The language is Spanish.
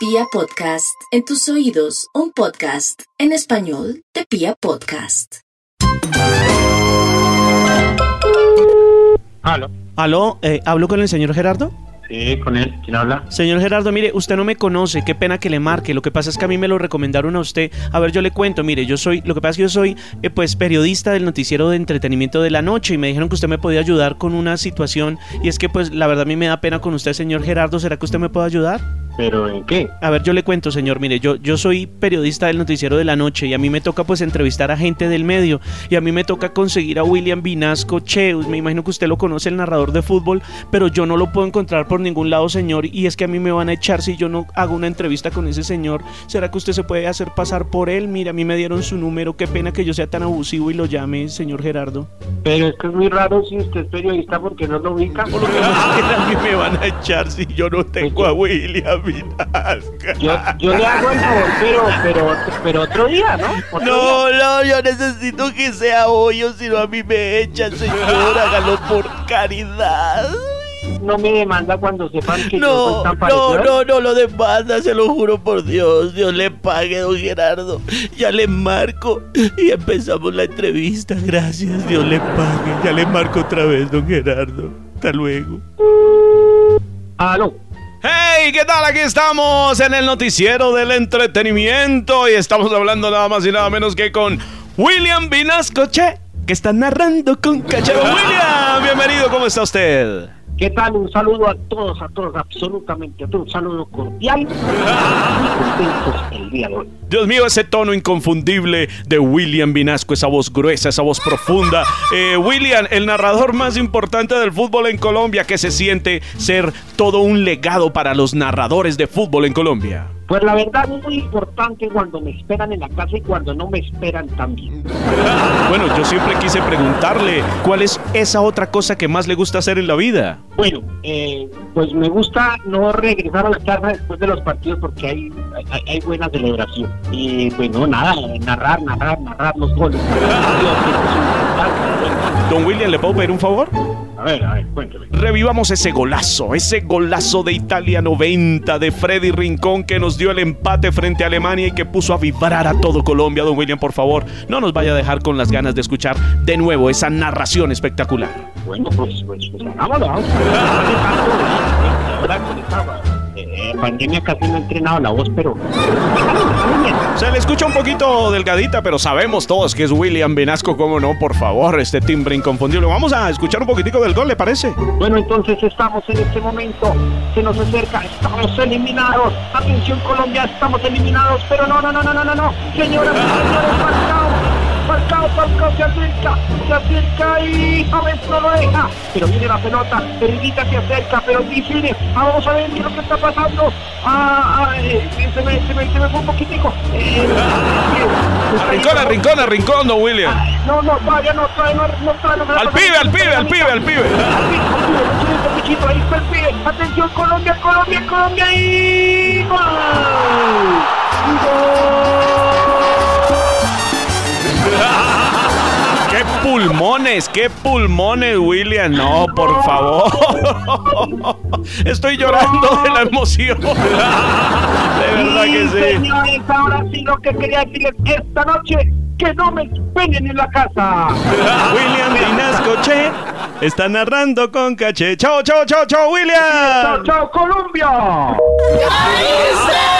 Pia Podcast, en tus oídos, un podcast en español de Pia Podcast. Aló. Aló, eh, ¿hablo con el señor Gerardo? Sí, con él. ¿Quién habla? Señor Gerardo, mire, usted no me conoce, qué pena que le marque. Lo que pasa es que a mí me lo recomendaron a usted. A ver, yo le cuento, mire, yo soy, lo que pasa es que yo soy, eh, pues, periodista del noticiero de entretenimiento de la noche y me dijeron que usted me podía ayudar con una situación y es que, pues, la verdad a mí me da pena con usted, señor Gerardo. ¿Será que usted me puede ayudar? ¿Pero en qué? A ver, yo le cuento, señor, mire, yo, yo soy periodista del noticiero de la noche y a mí me toca pues entrevistar a gente del medio y a mí me toca conseguir a William Vinasco Cheus, me imagino que usted lo conoce, el narrador de fútbol, pero yo no lo puedo encontrar por ningún lado, señor, y es que a mí me van a echar si yo no hago una entrevista con ese señor. ¿Será que usted se puede hacer pasar por él? Mira, a mí me dieron su número, qué pena que yo sea tan abusivo y lo llame, señor Gerardo. Pero es que es muy raro si usted es periodista porque no lo ubica. Por lo que a mí me van a echar si yo no tengo a William Yo, yo le hago el favor, pero, pero, pero otro día, ¿no? Otro día. No, no, yo necesito que sea hoy o si no a mí me echan, señor, hágalo por caridad. No me demanda cuando sepan que yo No, soy tan no, no, no lo demanda, se lo juro por Dios. Dios le pague, don Gerardo. Ya le marco y empezamos la entrevista. Gracias, Dios le pague. Ya le marco otra vez, don Gerardo. Hasta luego. Aló. Hey, ¿qué tal? Aquí estamos en el noticiero del entretenimiento y estamos hablando nada más y nada menos que con William Vinasco, che, que está narrando con cachero. William, bienvenido, ¿cómo está usted? ¿Qué tal? Un saludo a todos, a todos, absolutamente a todos. Un saludo cordial. Dios mío, ese tono inconfundible de William Vinasco, esa voz gruesa, esa voz profunda. Eh, William, el narrador más importante del fútbol en Colombia, que se siente ser todo un legado para los narradores de fútbol en Colombia. Pues la verdad es muy importante cuando me esperan en la casa y cuando no me esperan también. Bueno, yo siempre quise preguntarle, ¿cuál es esa otra cosa que más le gusta hacer en la vida? Bueno, eh, pues me gusta no regresar a la casa después de los partidos porque hay, hay, hay buena celebración. Y bueno, nada, narrar, narrar, narrar los goles. Don William, ¿le puedo pedir un favor? A ver, a ver, cuénteme. Revivamos ese golazo, ese golazo de Italia 90 de Freddy Rincón que nos dio el empate frente a Alemania y que puso a vibrar a todo Colombia. Don William, por favor, no nos vaya a dejar con las ganas de escuchar de nuevo esa narración espectacular. Bueno, pues, pues, pues eh, pandemia casi no he entrenado la voz, pero... Se le escucha un poquito delgadita, pero sabemos todos que es William Vinasco, cómo no, por favor, este timbre inconfundible. Vamos a escuchar un poquitico del gol, ¿le parece? Bueno, entonces estamos en este momento, se nos acerca, estamos eliminados. Atención Colombia, estamos eliminados, pero no, no, no, no, no, no, no. Señoras y señores, Falcao, Falcao, se acerca, se acerca y James no lo deja. Pero viene la pelota, Periguita se acerca, pero dice, ah, vamos a ver qué es lo que está pasando. Ah, ah, eh, se me, se me, se me fue un poquitico. Eh, eh, Rincón, a rincón, a rincón, don William. No, no, todavía no, todavía no, no, todavía no. Al pibe, al pibe, al pibe, al pibe. Ahí está el pibe. Atención, Colombia, Colombia, Colombia y ¡Gol! Pulmones! ¡Qué pulmones, William! No, por favor. Estoy llorando de la emoción. De verdad que sí. Señores, ahora sí lo que quería decirles esta noche, que no me esperen en la casa. William Vinasco, che, está narrando con caché. ¡Chao, chao, chao, chao, Chao, William! chao, Colombia. ¡Ay,